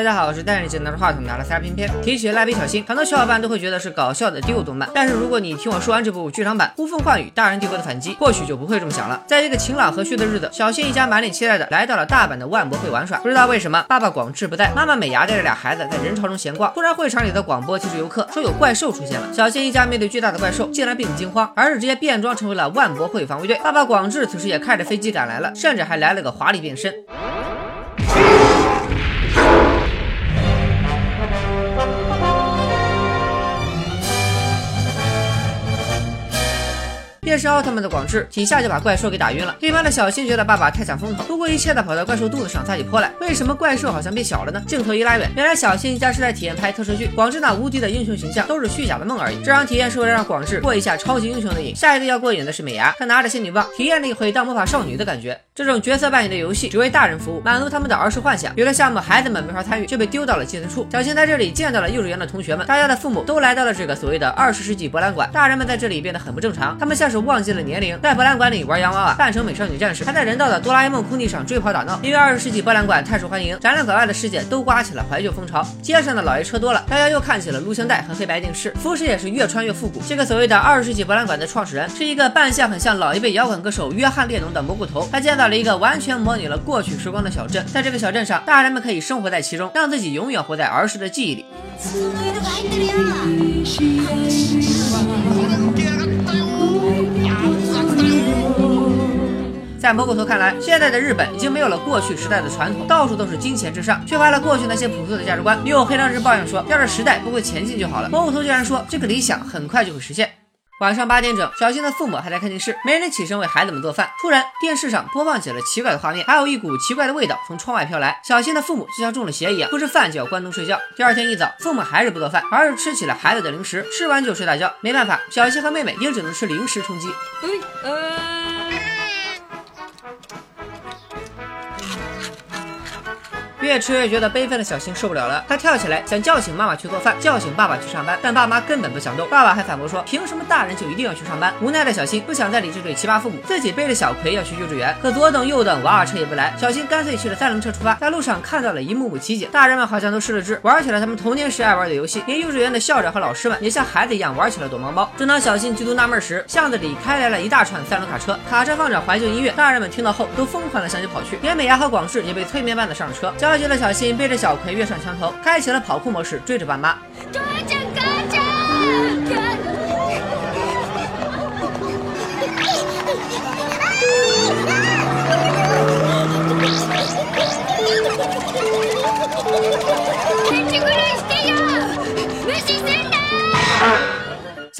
大家好，我是戴着镜拿着话筒拿了仨片片。提起蜡笔小新，很多小伙伴都会觉得是搞笑的低幼动漫。但是如果你听我说完这部剧场版《呼风唤雨：大人帝国的反击》，或许就不会这么想了。在一个晴朗和煦的日子，小新一家满脸期待的来到了大阪的万博会玩耍。不知道为什么，爸爸广志不在，妈妈美伢带着俩孩子在人潮中闲逛。突然，会场里的广播提示游客说有怪兽出现了。小新一家面对巨大的怪兽，竟然并不惊慌，而是直接变装成为了万博会防卫队。爸爸广志此时也开着飞机赶来了，甚至还来了个华丽变身。也是奥特曼的广志，几下就把怪兽给打晕了。一旁的小新觉得爸爸太抢风头，不顾一切的跑到怪兽肚子上撒起泼来。为什么怪兽好像变小了呢？镜头一拉远，原来小新一家是在体验拍特摄剧，广志那无敌的英雄形象都是虚假的梦而已。这场体验是为了让广志过一下超级英雄的瘾。下一个要过瘾的是美伢，她拿着仙女棒，体验了一回当魔法少女的感觉。这种角色扮演的游戏只为大人服务，满足他们的儿时幻想。有的项目孩子们没法参与，就被丢到了寄存处。小新在这里见到了幼稚园的同学们，大家的父母都来到了这个所谓的二十世纪博览馆。大人们在这里变得很不正常，他们像是忘记了年龄。在博览馆里玩洋娃娃，扮成美少女战士，还在人道的哆啦 A 梦空地上追跑打闹。因为二十世纪博览馆太受欢迎，展览馆外的世界都刮起了怀旧风潮。街上的老爷车多了，大家又看起了录像带和黑白电视，服饰也是越穿越复古。这个所谓的二十世纪博览馆的创始人是一个扮相很像老一辈摇滚歌手约翰列侬的蘑菇头。他建造了一个完全模拟了过去时光的小镇，在这个小镇上，大人们可以生活在其中，让自己永远活在儿时的记忆里。在蘑菇头看来，现在的日本已经没有了过去时代的传统，到处都是金钱至上，缺乏了过去那些朴素的价值观。女友黑长直抱怨说：“要是时代不会前进就好了。”蘑菇头居然说：“这个理想很快就会实现。”晚上八点整，小新的父母还在看电视，没人起身为孩子们做饭。突然，电视上播放起了奇怪的画面，还有一股奇怪的味道从窗外飘来。小新的父母就像中了邪一样，不吃饭就要关灯睡觉。第二天一早，父母还是不做饭，而是吃起了孩子的零食，吃完就睡大觉。没办法，小新和妹妹也只能吃零食充饥。越吃越觉得悲愤的小新受不了了，他跳起来想叫醒妈妈去做饭，叫醒爸爸去上班，但爸妈根本不想动。爸爸还反驳说，凭什么大人就一定要去上班？无奈的小新不想再理这对奇葩父母，自己背着小葵要去幼稚园，可左等右等，娃娃车也不来。小新干脆骑着三轮车出发，在路上看到了一幕幕奇景，大人们好像都失了智，玩起了他们童年时爱玩的游戏，连幼稚园的校长和老师们也像孩子一样玩起了躲猫猫。正当小新极度纳闷时，巷子里开来了一大串三轮卡车，卡车放着怀旧音乐，大人们听到后都疯狂的向前跑去，连美伢和广志也被催眠般的上了车。急的小新背着小葵跃上墙头，开启了跑酷模式，追着爸妈。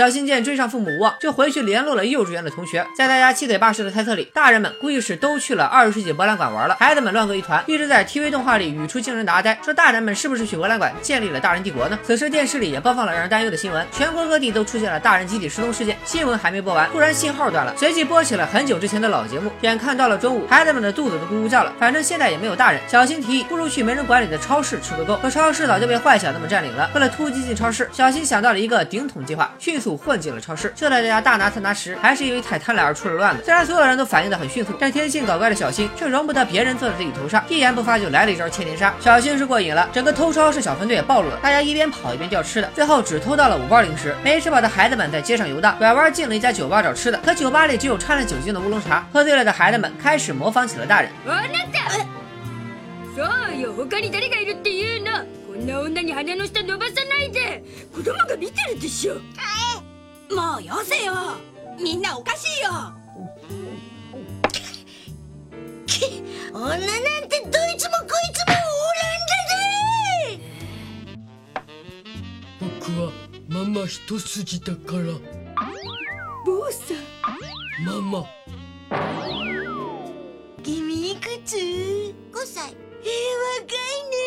小新见追上父母无望，就回去联络了幼稚园的同学。在大家七嘴八舌的猜测里，大人们估计是都去了二十世纪博览馆玩了，孩子们乱作一团，一直在 TV 动画里语出惊人的阿呆说：“大人们是不是去博览馆建立了大人帝国呢？”此时电视里也播放了让人担忧的新闻，全国各地都出现了大人集体失踪事件。新闻还没播完，突然信号断了，随即播起了很久之前的老节目。眼看到了中午，孩子们的肚子都咕咕叫了，反正现在也没有大人，小新提议不如去没人管理的超市吃个够。可超市早就被坏小子们占领了。为了突击进超市，小新想到了一个顶桶计划，迅速混进了超市。就在大家大拿特拿时，还是因为太贪婪而出了乱子。虽然所有人都反应的很迅速，但天性搞怪的小新却容不得别人坐在自己头上，一言不发就来了一招千年杀。小新是过瘾了，整个偷超市小分队也暴露了，大家一边跑一边掉吃的，最后只偷到了五包零食。没吃饱的孩子们在街上游荡，拐弯进了一家酒吧找吃的，可酒吧里只有掺了酒精的乌龙茶。喝醉了的孩子们开始模仿起了大人。もうよせよ。みんなおかしいよ。女なんてどいつもこいつもおらんだぜ。僕はママ一筋だから。坊さん。ママ。君いくつ ?5 歳。えー、若いね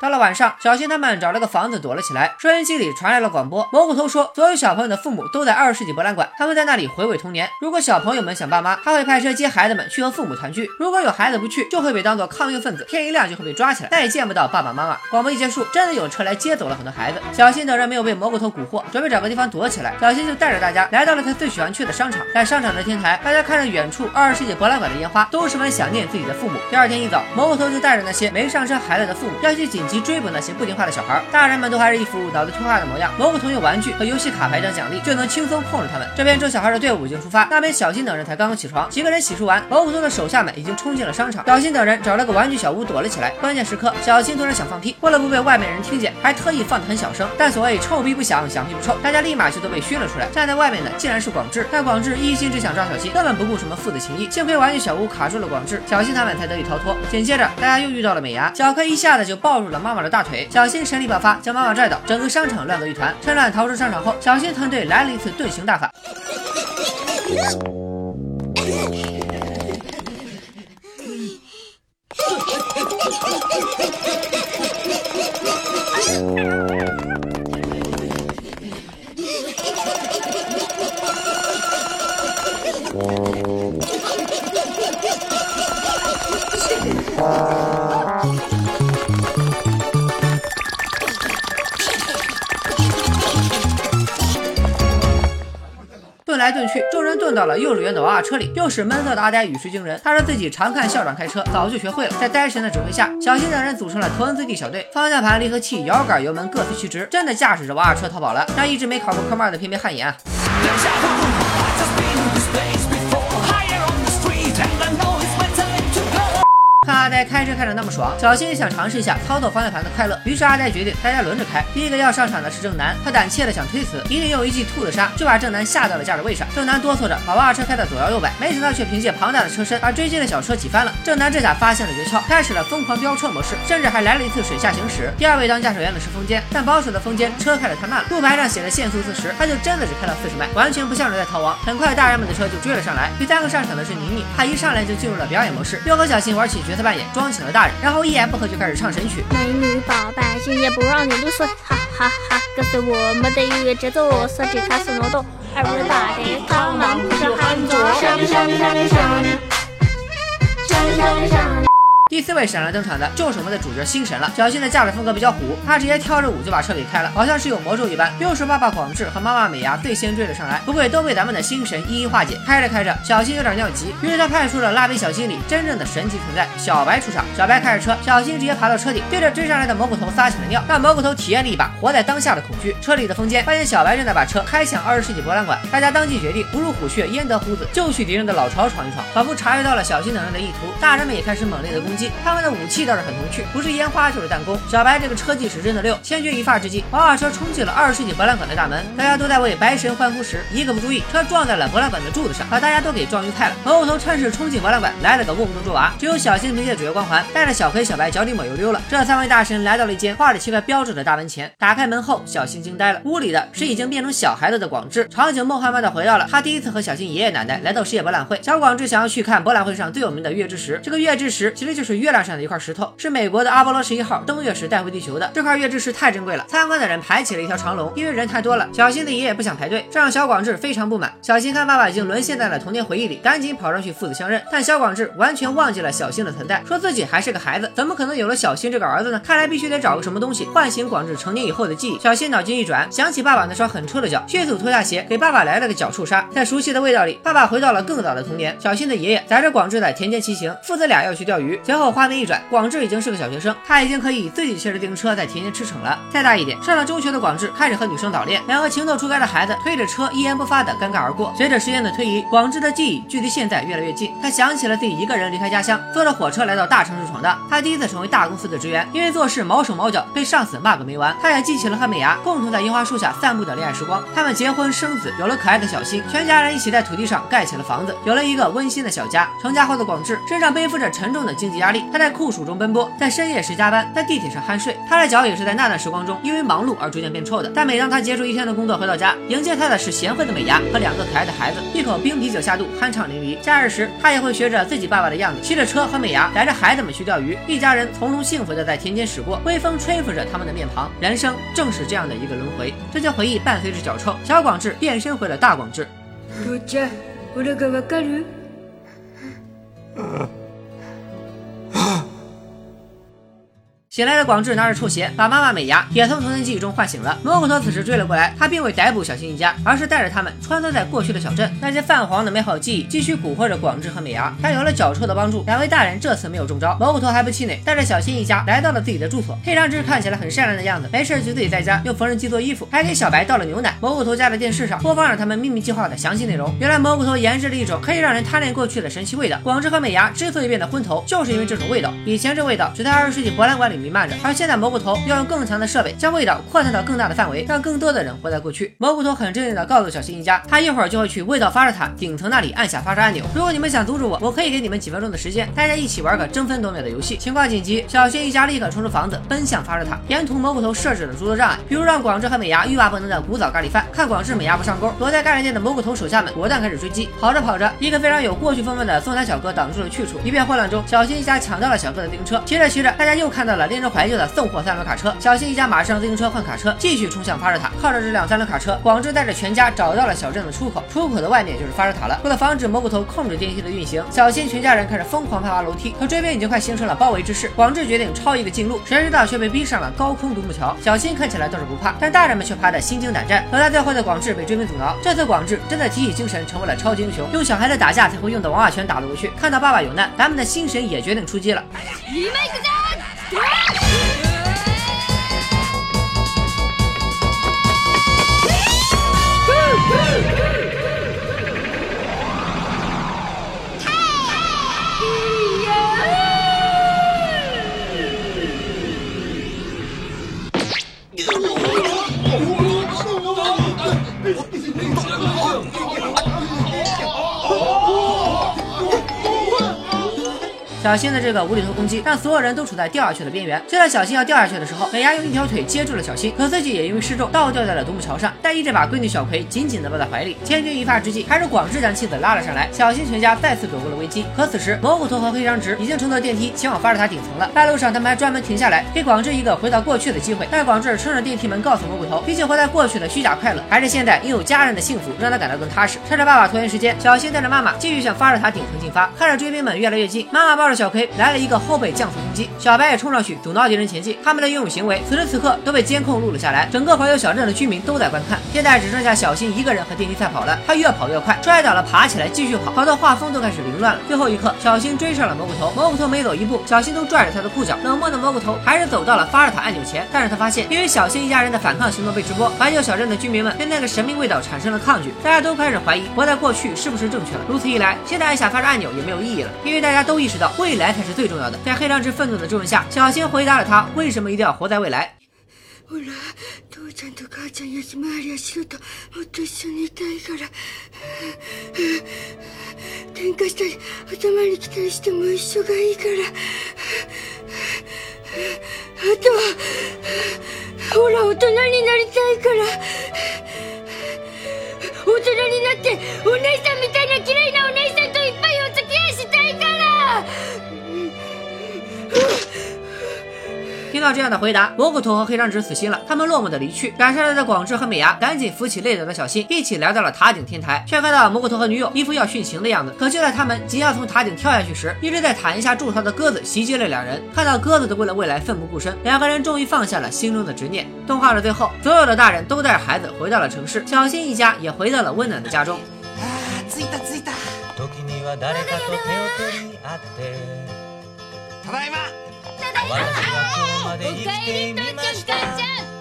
到了晚上，小新他们找了个房子躲了起来。收音机里传来了广播，蘑菇头说，所有小朋友的父母都在二十世纪博览馆，他们在那里回味童年。如果小朋友们想爸妈，他会派车接孩子们去和父母团聚。如果有孩子不去，就会被当做抗议分子，天一亮就会被抓起来，再也见不到爸爸妈妈。广播一结束，真的有车来接走了很多孩子。小新等人没有被蘑菇头蛊惑，准备找个地方躲起来。小新就带着大家来到了他最喜欢去的商场，在商场的天台，大家看着远处二十世纪博览馆的烟花，都十分想念自己的父母。第二天一早，蘑菇头就带着那些没上车孩子的父母，要去警急追捕那些不听话的小孩。大人们都还是一副脑子听话的模样。蘑菇头用玩具和游戏卡牌当奖励，就能轻松控制他们。这边捉小孩的队伍已经出发，那边小新等人才刚刚起床。几个人洗漱完，蘑菇头的手下们已经冲进了商场。小新等人找了个玩具小屋躲了起来。关键时刻，小新突然想放屁，为了不被外面人听见，还特意放得很小声。但所谓臭屁不响，响屁不臭，大家立马就都被熏了出来。站在外面的竟然是广志，但广志一心只想抓小新，根本不顾什么父子情谊。幸亏玩具小屋卡住了广志，小新他们才得以逃脱。紧接着，大家又遇到了美伢，小柯一下子就抱住了妈妈的大腿，小新神力爆发，将妈妈拽倒，整个商场乱作一团。趁乱逃出商场后，小新团队来了一次遁形大法。到了幼儿园的娃娃车里。又是闷骚的阿呆语出惊人，他说自己常看校长开车，早就学会了。在呆神的指挥下，小新等人组成了头文字 D 小队，方向盘、离合器、摇杆、油门各司其职，真的驾驶着娃娃车逃跑了，让一直没考过科目二的偏偏汗颜啊！看阿呆开车开的那么爽，小新想尝试一下操作方向盘的快乐。于是阿呆决定大家轮着开。第一个要上场的是正南，他胆怯的想推死，一定用一记兔子杀就把正南吓到了驾驶位上。正南哆嗦着把娃娃车开得左摇右摆，没想到却凭借庞大的车身把追击的小车挤翻了。正南这下发现了诀窍，开始了疯狂飙车模式，甚至还来了一次水下行驶。第二位当驾驶员的是风间，但保守的风间车开得太慢了，路牌上写的限速四十，他就真的只开了四十迈，完全不像是在逃亡。很快大人们的车就追了上来。第三个上场的是宁宁，他一上来就进入了表演模式，又和小新玩起角色扮演，装起了大人，然后一言不合就开始唱神曲。美女宝贝，今夜不让你露宿，哈哈哈！跟随我们的音乐节奏，身体开始挪动。Everybody come on，不是喊着，上上上上上上上。第四位闪亮登场的就是我们的主角星神了。小新的驾驶风格比较虎，他直接跳着舞就把车给开了，好像是有魔咒一般。又是爸爸广志和妈妈美伢最先追了上来，不过都被咱们的星神一一化解。开着开着，小新有点尿急，于是他派出了蜡笔小新里真正的神奇存在小白出场。小白开着车，小新直接爬到车顶，对着追上来的蘑菇头撒起了尿，让蘑菇头体验了一把活在当下的恐惧。车里的风间发现小白正在把车开向二十世纪博览馆，大家当即决定不入虎穴焉得虎子，就去敌人的老巢闯一闯。仿佛察觉到了小新等人的意图，大人们也开始猛烈的攻击，他们的武器。倒是很童趣，不是烟花就是弹弓。小白这个车技是真的溜，千钧一发之际，娃娃车冲进了二十世纪博览馆的大门，大家都在为白神欢呼时，一个不注意，车撞在了博览馆的柱子上，把大家都给撞晕菜了。蘑菇头趁势冲进博览馆，来了个瓮中捉娃，只有小新凭借主角光环，带着小黑、小白脚底抹油溜了。这三位大神来到了一间画着奇怪标志的大门前，打开门后，小新惊呆了，屋里的是已经变成小孩子的广志，场景梦幻般的回到了他第一次和小新爷爷奶奶来到世界博览会。小广志想要去看博览会上最有名的月之石，这个月之石其实就是月亮上的一块石头，是美国的。阿波罗十一号登月时带回地球的这块月之石太珍贵了，参观的人排起了一条长龙。因为人太多了，小新的爷爷不想排队，这让小广志非常不满。小新看爸爸已经沦陷在了童年回忆里，赶紧跑上去父子相认。但小广志完全忘记了小新的存在，说自己还是个孩子，怎么可能有了小新这个儿子呢？看来必须得找个什么东西唤醒广志成年以后的记忆。小新脑筋一转，想起爸爸那双很臭的脚，迅速脱下鞋给爸爸来了个脚触杀。在熟悉的味道里，爸爸回到了更早的童年。小新的爷爷载着广志在田间骑行，父子俩要去钓鱼。随后画面一转，广志已经是个小学生，他已经可以自己骑着自行车在田间驰骋了。再大一点，上了中学的广志开始和女生早恋，两个情窦初开的孩子推着车一言不发的尴尬而过。随着时间的推移，广志的记忆距离现在越来越近，他想起了自己一个人离开家乡，坐着火车来到大城市闯荡。他第一次成为大公司的职员，因为做事毛手毛脚，被上司骂个没完。他也记起了和美伢共同在樱花树下散步的恋爱时光。他们结婚生子，有了可爱的小新，全家人一起在土地上盖起了房子，有了一个温馨的小家。成家后的广志身上背负着沉重的经济压。压力。他在酷暑中奔波，在深夜时加班，在地铁上酣睡。他的脚也是在那段时光中因为忙碌而逐渐变臭的。但每当他结束一天的工作回到家，迎接他的是贤惠的美伢和两个可爱的孩子，一口冰啤酒下肚，酣畅淋漓。假日时，他也会学着自己爸爸的样子，骑着车和美伢带着孩子们去钓鱼，一家人从容幸福的在田间驶过，微风吹拂着他们的面庞。人生正是这样的一个轮回。这些回忆伴随着脚臭，小广志变身回了大广志。醒来的广志拿着臭鞋，把妈妈美伢也从童年记忆中唤醒了。蘑菇头此时追了过来，他并未逮捕小新一家，而是带着他们穿梭在过去的小镇。那些泛黄的美好记忆继续蛊惑着广志和美伢。但有了脚臭的帮助，两位大人这次没有中招。蘑菇头还不气馁，带着小新一家来到了自己的住所。黑长直看起来很善良的样子，没事就自己在家用缝纫机做衣服，还给小白倒了牛奶。蘑菇头家的电视上播放着他们秘密计划的详细内容。原来蘑菇头研制了一种可以让人贪恋过去的神奇味道。广志和美伢之所以变得昏头，就是因为这种味道。以前这味道只在二十世纪博览馆里面弥漫着，而现在蘑菇头要用更强的设备，将味道扩散到更大的范围，让更多的人活在过去。蘑菇头很镇定地告诉小新一家，他一会儿就会去味道发射塔顶层那里按下发射按钮。如果你们想阻止我，我可以给你们几分钟的时间，大家一起玩个争分夺秒的游戏。情况紧急，小新一家立刻冲出房子，奔向发射塔。沿途蘑菇头设置了诸多障碍，比如让广志和美伢欲罢不能的古早咖喱饭。看广志美伢不上钩，躲在咖喱店的蘑菇头手下们果断开始追击。跑着跑着，一个非常有过去风范的送餐小哥挡住了去处。一片混乱中，小新一家抢到了小哥的自行车。骑着骑着，大家又看到了令人怀旧的送货三轮卡车。小新一家马上自行车换卡车，继续冲向发射塔。靠着这辆三轮卡车，广志带着全家找到了小镇的出口。出口的外面就是发射塔了。为了防止蘑菇头控制电梯的运行，小新全家人开始疯狂攀爬楼梯。可追兵已经快形成了包围之势。广志决定抄一个近路，谁知道却被逼上了高空独木桥。小新看起来倒是不怕，但大人们却怕得心惊胆战。好在最后的广志被追兵阻挠。这次广志真的提起精神，成为了超级英雄，用小孩子打架才会用的王八拳打了过去。看到爸爸有难，咱们的心神也决定出击了。Oh, 小新的这个无厘头攻击，让所有人都处在掉下去的边缘。就在小新要掉下去的时候，美伢用一条腿接住了小新，可自己也因为失重倒掉在了独木桥上。但一这把闺女小葵紧紧地抱在怀里，千钧一发之际，还是广志将妻子拉了上来。小新全家再次躲过了危机。可此时，蘑菇头和黑长直已经乘坐电梯前往发射塔顶层了。半路上，他们还专门停下来，给广志一个回到过去的机会。但广志撑着电梯门，告诉蘑菇头，比起活在过去的虚假快乐，还是现在拥有家人的幸福让他感到更踏实。趁着爸爸拖延时间，小新带着妈妈继续向发射塔顶层进发。看着追兵们越来越近，妈妈抱着小 K 来了一个。后背降速攻击，小白也冲上去阻挠敌人前进。他们的英勇行为此时此刻都被监控录了下来，整个怀旧小镇的居民都在观看。现在只剩下小新一个人和电梯赛跑了，他越跑越快，摔倒了爬起来继续跑，跑到画风都开始凌乱了。最后一刻，小新追上了蘑菇头，蘑菇头每走一步，小新都拽着他的裤脚。冷漠的蘑菇头还是走到了发射塔按钮前，但是他发现，因为小新一家人的反抗行动被直播，怀旧小镇的居民们对那个神秘味道产生了抗拒，大家都开始怀疑活在过去是不是正确了。如此一来，现在按下发射按钮也没有意义了，因为大家都意识到未来才是最重要的。在黑长直愤怒的质问下，小新回答了他为什么一定要活在未来。ほら父ちゃんと母ちゃん休まりやしろともっと一緒にいたいから喧嘩したり頭に来たりしても一緒がいいからあとはほら大人になりたいから大人になってお姉さんみたい 到这样的回答，蘑菇头和黑长直死心了，他们落寞的离去。赶上来的广志和美伢赶紧扶起累倒的小新，一起来到了塔顶天台，却看到蘑菇头和女友一副要殉情的样子。可就在他们即将从塔顶跳下去时，一直在塔檐下筑巢的鸽子袭击了两人。看到鸽子都为了未来奋不顾身，两个人终于放下了心中的执念。动画的最后，所有的大人都带着孩子回到了城市，小新一家也回到了温暖的家中。着いた着いた おかえりとっちゃんかんちゃん。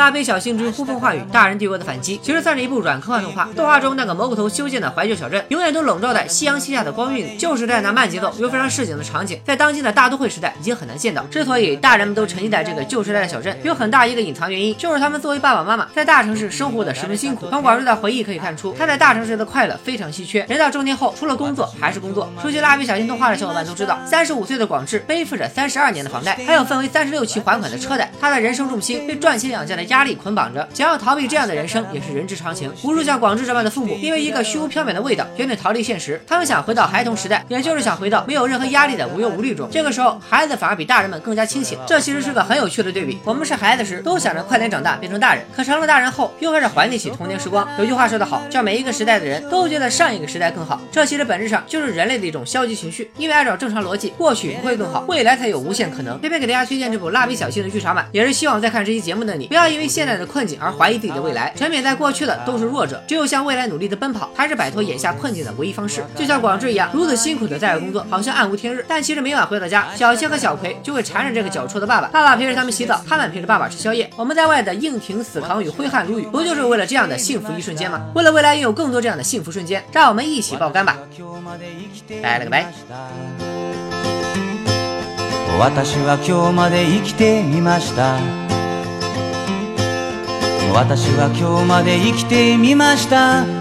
蜡笔小新之呼风唤雨，大人帝国的反击》其实算是一部软科幻动画。动画中那个蘑菇头修建的怀旧小镇，永远都笼罩在夕阳西下的光晕里。旧时代那慢节奏又非常市井的场景，在当今的大都会时代已经很难见到。之所以大人们都沉浸在这个旧时代的小镇，有很大一个隐藏原因，就是他们作为爸爸妈妈，在大城市生活的十分辛苦。从广志的回忆可以看出，他在大城市的快乐非常稀缺。人到中年后，除了工作还是工作。熟悉蜡笔小新动画的小伙伴都知道，三十五岁的广志背负着三十二年的房贷，还有分为三十六期还款的车贷。他的人生重心被赚钱养家的压力捆绑着，想要逃避这样的人生也是人之常情。无数像广志这般的父母，因为一个虚无缥缈的味道，决定逃离现实。他们想回到孩童时代，也就是想回到没有任何压力的无忧无虑中。这个时候，孩子反而比大人们更加清醒。这其实是个很有趣的对比。我们是孩子时，都想着快点长大变成大人，可成了大人后，又开始怀念起童年时光。有句话说得好，叫每一个时代的人都觉得上一个时代更好。这其实本质上就是人类的一种消极情绪。因为按照正常逻辑，过去不会更好，未来才有无限可能。这边给大家推荐这部《蜡笔小新》的剧场版，也是希望在看这期节目的你，不要因为现在的困境而怀疑自己的未来。陈冕在过去的都是弱者，只有向未来努力的奔跑，才是摆脱眼下困境的唯一方式。就像广志一样，如此辛苦的在外工作，好像暗无天日。但其实每晚回到家，小新和小葵就会缠着这个脚臭的爸爸。爸爸陪着他们洗澡，他们陪着爸爸吃宵夜。我们在外的硬挺死扛与挥汗如雨，不就是为了这样的幸福一瞬间吗？为了未来拥有更多这样的幸福瞬间，让我们一起爆肝吧！拜了个拜。私は今日まで生きてみました 私は今日まで生きてみました。